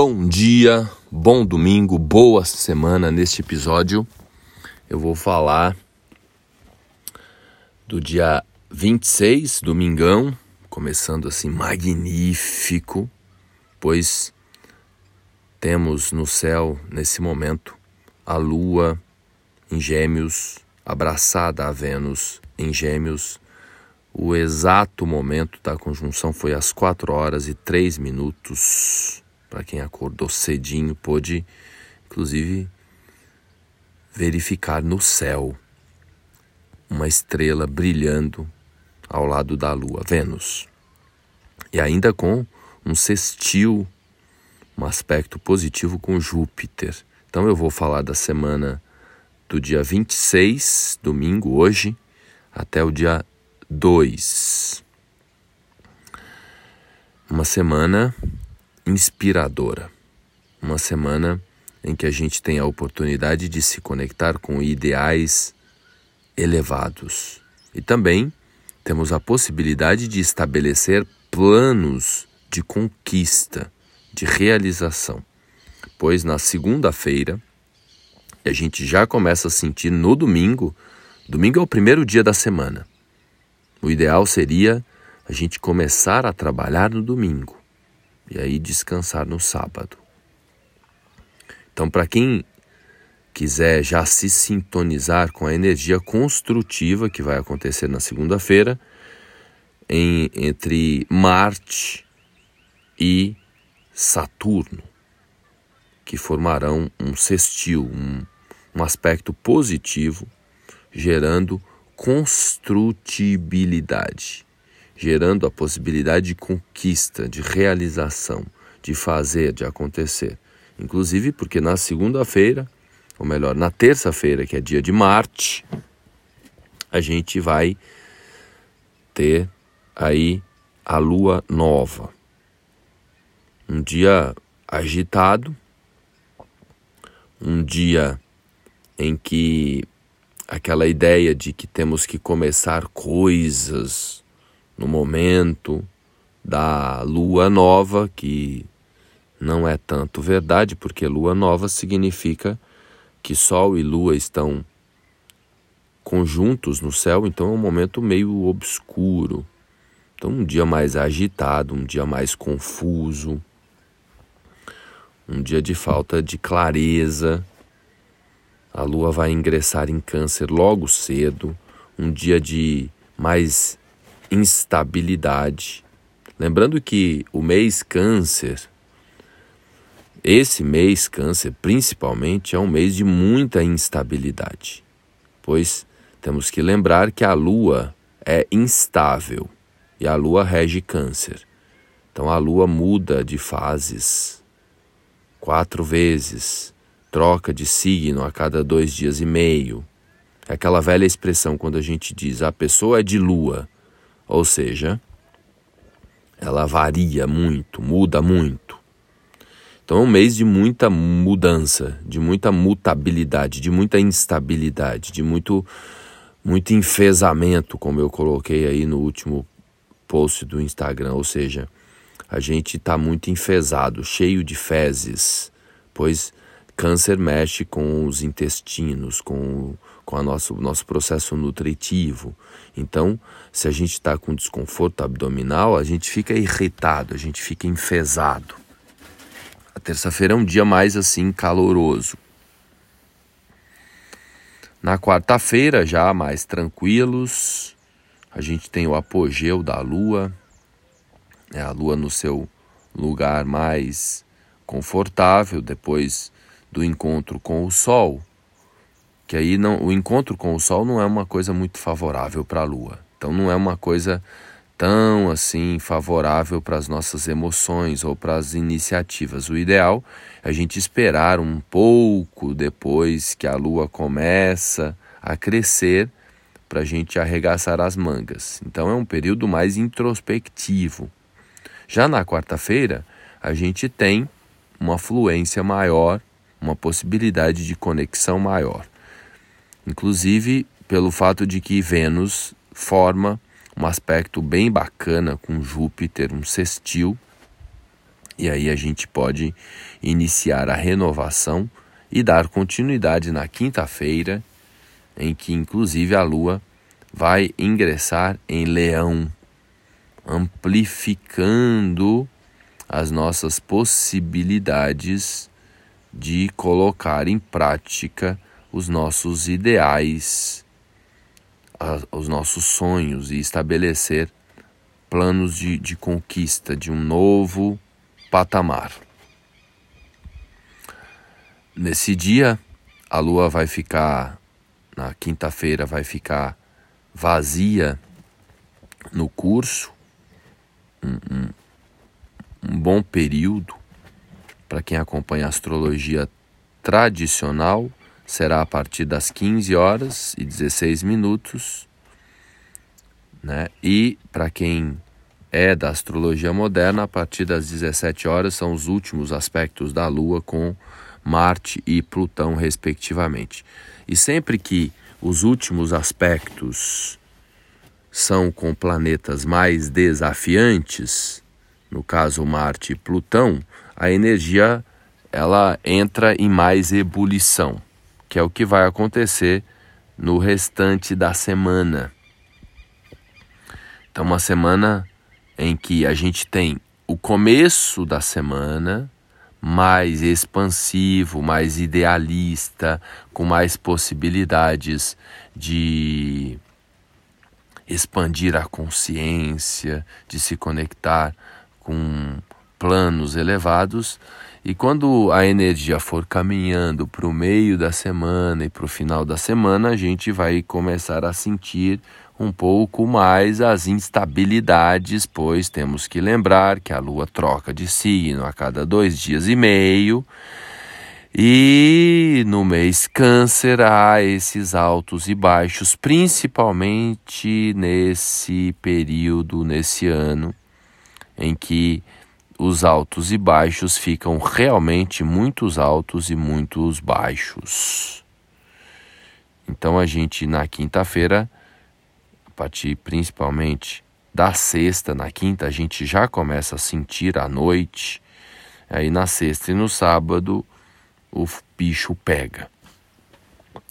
Bom dia, bom domingo, boa semana. Neste episódio eu vou falar do dia 26, domingão, começando assim magnífico, pois temos no céu nesse momento a lua em Gêmeos, abraçada a Vênus em Gêmeos. O exato momento da conjunção foi às 4 horas e 3 minutos para quem acordou cedinho, pôde inclusive verificar no céu uma estrela brilhando ao lado da lua, Vênus. E ainda com um sextil, um aspecto positivo com Júpiter. Então eu vou falar da semana do dia 26, domingo, hoje, até o dia 2. Uma semana inspiradora. Uma semana em que a gente tem a oportunidade de se conectar com ideais elevados. E também temos a possibilidade de estabelecer planos de conquista, de realização. Pois na segunda-feira, a gente já começa a sentir no domingo, domingo é o primeiro dia da semana. O ideal seria a gente começar a trabalhar no domingo e aí descansar no sábado. Então, para quem quiser já se sintonizar com a energia construtiva que vai acontecer na segunda-feira, entre Marte e Saturno, que formarão um sextil, um, um aspecto positivo, gerando construtibilidade gerando a possibilidade de conquista, de realização, de fazer, de acontecer. Inclusive porque na segunda-feira, ou melhor, na terça-feira, que é dia de Marte, a gente vai ter aí a lua nova. Um dia agitado, um dia em que aquela ideia de que temos que começar coisas no momento da lua nova, que não é tanto verdade, porque lua nova significa que Sol e Lua estão conjuntos no céu, então é um momento meio obscuro. Então, um dia mais agitado, um dia mais confuso, um dia de falta de clareza. A lua vai ingressar em Câncer logo cedo, um dia de mais instabilidade. Lembrando que o mês Câncer, esse mês Câncer principalmente, é um mês de muita instabilidade, pois temos que lembrar que a Lua é instável e a Lua rege Câncer. Então a Lua muda de fases quatro vezes, troca de signo a cada dois dias e meio. É aquela velha expressão quando a gente diz a pessoa é de Lua ou seja, ela varia muito, muda muito. Então é um mês de muita mudança, de muita mutabilidade, de muita instabilidade, de muito, muito enfesamento, como eu coloquei aí no último post do Instagram. Ou seja, a gente está muito enfesado, cheio de fezes, pois câncer mexe com os intestinos, com com o nosso, nosso processo nutritivo. Então, se a gente está com desconforto abdominal, a gente fica irritado, a gente fica enfesado. A terça-feira é um dia mais assim caloroso. Na quarta-feira, já mais tranquilos, a gente tem o apogeu da lua, é a lua no seu lugar mais confortável depois do encontro com o sol que aí não, o encontro com o Sol não é uma coisa muito favorável para a Lua. Então não é uma coisa tão assim favorável para as nossas emoções ou para as iniciativas. O ideal é a gente esperar um pouco depois que a Lua começa a crescer para a gente arregaçar as mangas. Então é um período mais introspectivo. Já na quarta-feira, a gente tem uma fluência maior, uma possibilidade de conexão maior inclusive pelo fato de que Vênus forma um aspecto bem bacana com Júpiter, um sextil, E aí a gente pode iniciar a renovação e dar continuidade na quinta-feira, em que inclusive a Lua vai ingressar em Leão, amplificando as nossas possibilidades de colocar em prática os nossos ideais, os nossos sonhos e estabelecer planos de, de conquista de um novo patamar. Nesse dia, a lua vai ficar, na quinta-feira, vai ficar vazia no curso, um, um, um bom período para quem acompanha a astrologia tradicional será a partir das 15 horas e 16 minutos, né? E para quem é da astrologia moderna, a partir das 17 horas são os últimos aspectos da Lua com Marte e Plutão, respectivamente. E sempre que os últimos aspectos são com planetas mais desafiantes, no caso Marte e Plutão, a energia ela entra em mais ebulição, que é o que vai acontecer no restante da semana. Então, uma semana em que a gente tem o começo da semana mais expansivo, mais idealista, com mais possibilidades de expandir a consciência, de se conectar com planos elevados. E quando a energia for caminhando para o meio da semana e para o final da semana, a gente vai começar a sentir um pouco mais as instabilidades, pois temos que lembrar que a Lua troca de signo a cada dois dias e meio. E no mês Câncer há esses altos e baixos, principalmente nesse período, nesse ano, em que os altos e baixos ficam realmente muitos altos e muitos baixos. Então a gente na quinta-feira partir principalmente da sexta, na quinta a gente já começa a sentir à noite, aí na sexta e no sábado o bicho pega.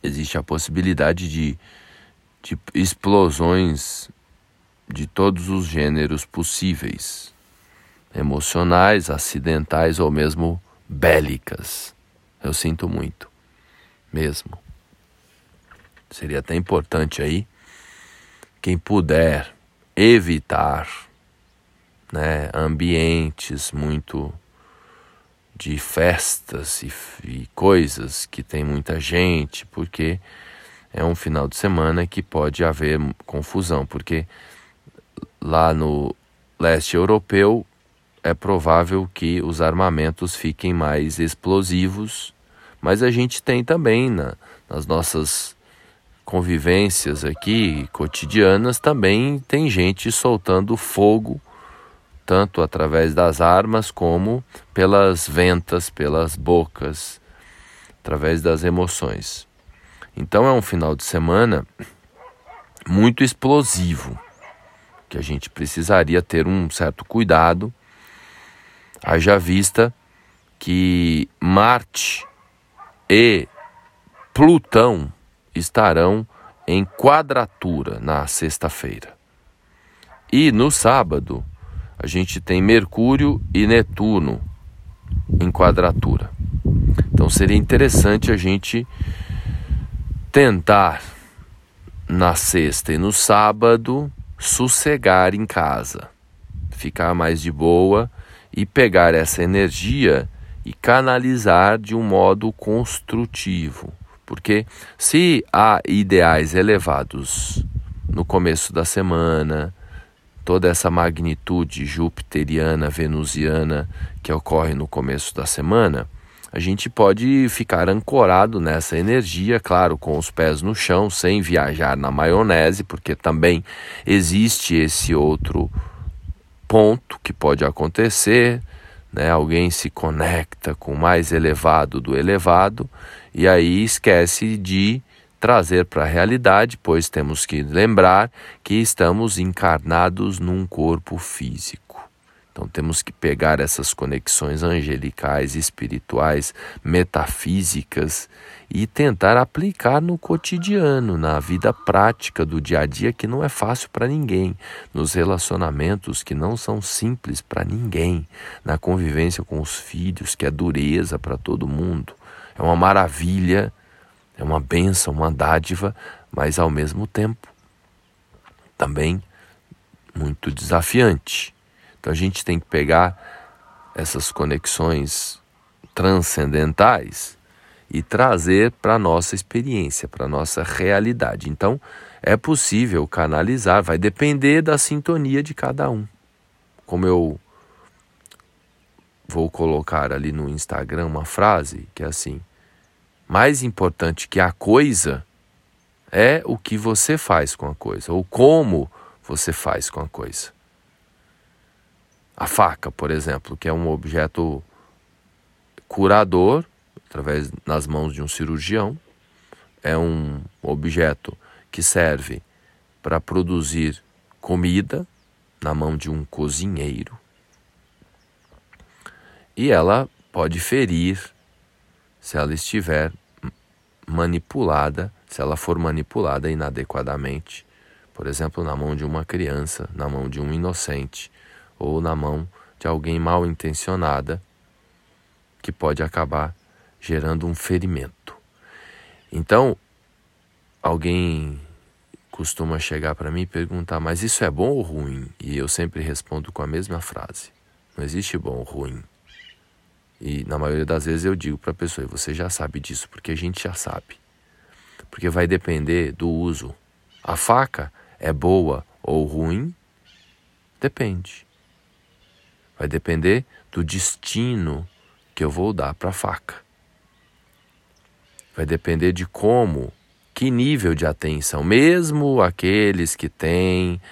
Existe a possibilidade de, de explosões de todos os gêneros possíveis, emocionais, acidentais ou mesmo bélicas. Eu sinto muito, mesmo. Seria até importante aí quem puder evitar né, ambientes muito de festas e, e, coisas que tem muita gente, porque é um final de semana que pode haver confusão, porque lá no leste europeu é provável que os armamentos fiquem mais explosivos, mas a gente tem também na, nas nossas convivências aqui cotidianas também tem gente soltando fogo tanto através das armas como pelas ventas, pelas bocas, através das emoções. Então é um final de semana muito explosivo, que a gente precisaria ter um certo cuidado, haja vista que Marte e Plutão estarão em quadratura na sexta-feira. E no sábado, a gente tem Mercúrio e Netuno em quadratura. Então seria interessante a gente tentar na sexta e no sábado sossegar em casa, ficar mais de boa e pegar essa energia e canalizar de um modo construtivo. Porque se há ideais elevados no começo da semana, toda essa magnitude jupiteriana, venusiana que ocorre no começo da semana, a gente pode ficar ancorado nessa energia, claro, com os pés no chão, sem viajar na maionese, porque também existe esse outro ponto que pode acontecer, né? Alguém se conecta com o mais elevado do elevado e aí esquece de trazer para a realidade, pois temos que lembrar que estamos encarnados num corpo físico. Então temos que pegar essas conexões angelicais, espirituais, metafísicas e tentar aplicar no cotidiano, na vida prática do dia a dia que não é fácil para ninguém, nos relacionamentos que não são simples para ninguém, na convivência com os filhos que é dureza para todo mundo. É uma maravilha, é uma benção, uma dádiva, mas ao mesmo tempo também muito desafiante. Então a gente tem que pegar essas conexões transcendentais e trazer para a nossa experiência, para a nossa realidade. Então é possível canalizar, vai depender da sintonia de cada um. Como eu vou colocar ali no Instagram uma frase que é assim: mais importante que a coisa é o que você faz com a coisa, ou como você faz com a coisa. A faca, por exemplo, que é um objeto curador, através nas mãos de um cirurgião, é um objeto que serve para produzir comida na mão de um cozinheiro. E ela pode ferir se ela estiver manipulada, se ela for manipulada inadequadamente, por exemplo, na mão de uma criança, na mão de um inocente ou na mão de alguém mal intencionada que pode acabar gerando um ferimento. Então, alguém costuma chegar para mim e perguntar: "Mas isso é bom ou ruim?" E eu sempre respondo com a mesma frase: "Não existe bom ou ruim." E na maioria das vezes eu digo para a pessoa: "Você já sabe disso, porque a gente já sabe." Porque vai depender do uso. A faca é boa ou ruim? Depende. Vai depender do destino que eu vou dar para a faca. Vai depender de como, que nível de atenção, mesmo aqueles que têm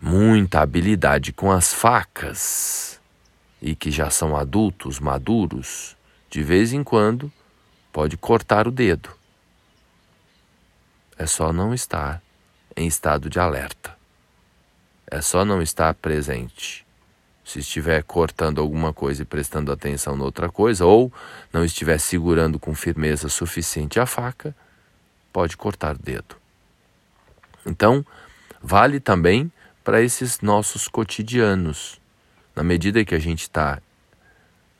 muita habilidade com as facas e que já são adultos, maduros, de vez em quando pode cortar o dedo. É só não estar em estado de alerta. É só não estar presente se estiver cortando alguma coisa e prestando atenção noutra coisa, ou não estiver segurando com firmeza suficiente a faca, pode cortar dedo. Então, vale também para esses nossos cotidianos. Na medida que a gente está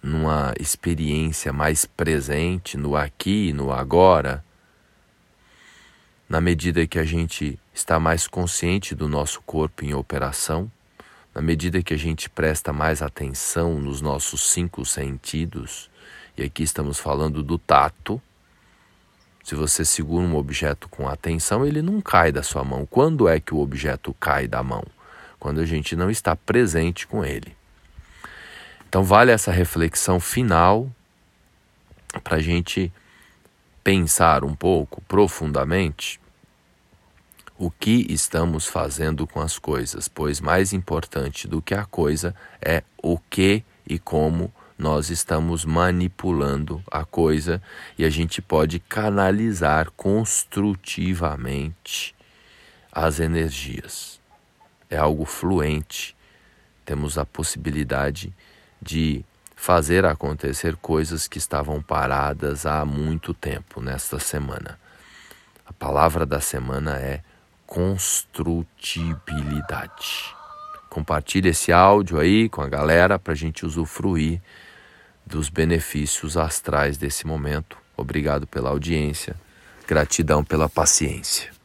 numa experiência mais presente, no aqui e no agora, na medida que a gente está mais consciente do nosso corpo em operação, na medida que a gente presta mais atenção nos nossos cinco sentidos, e aqui estamos falando do tato, se você segura um objeto com atenção, ele não cai da sua mão. Quando é que o objeto cai da mão? Quando a gente não está presente com ele. Então, vale essa reflexão final para a gente pensar um pouco profundamente o que estamos fazendo com as coisas, pois mais importante do que a coisa é o que e como nós estamos manipulando a coisa e a gente pode canalizar construtivamente as energias. É algo fluente. Temos a possibilidade de fazer acontecer coisas que estavam paradas há muito tempo nesta semana. A palavra da semana é construtibilidade. Compartilhe esse áudio aí com a galera para a gente usufruir dos benefícios astrais desse momento. Obrigado pela audiência, gratidão pela paciência.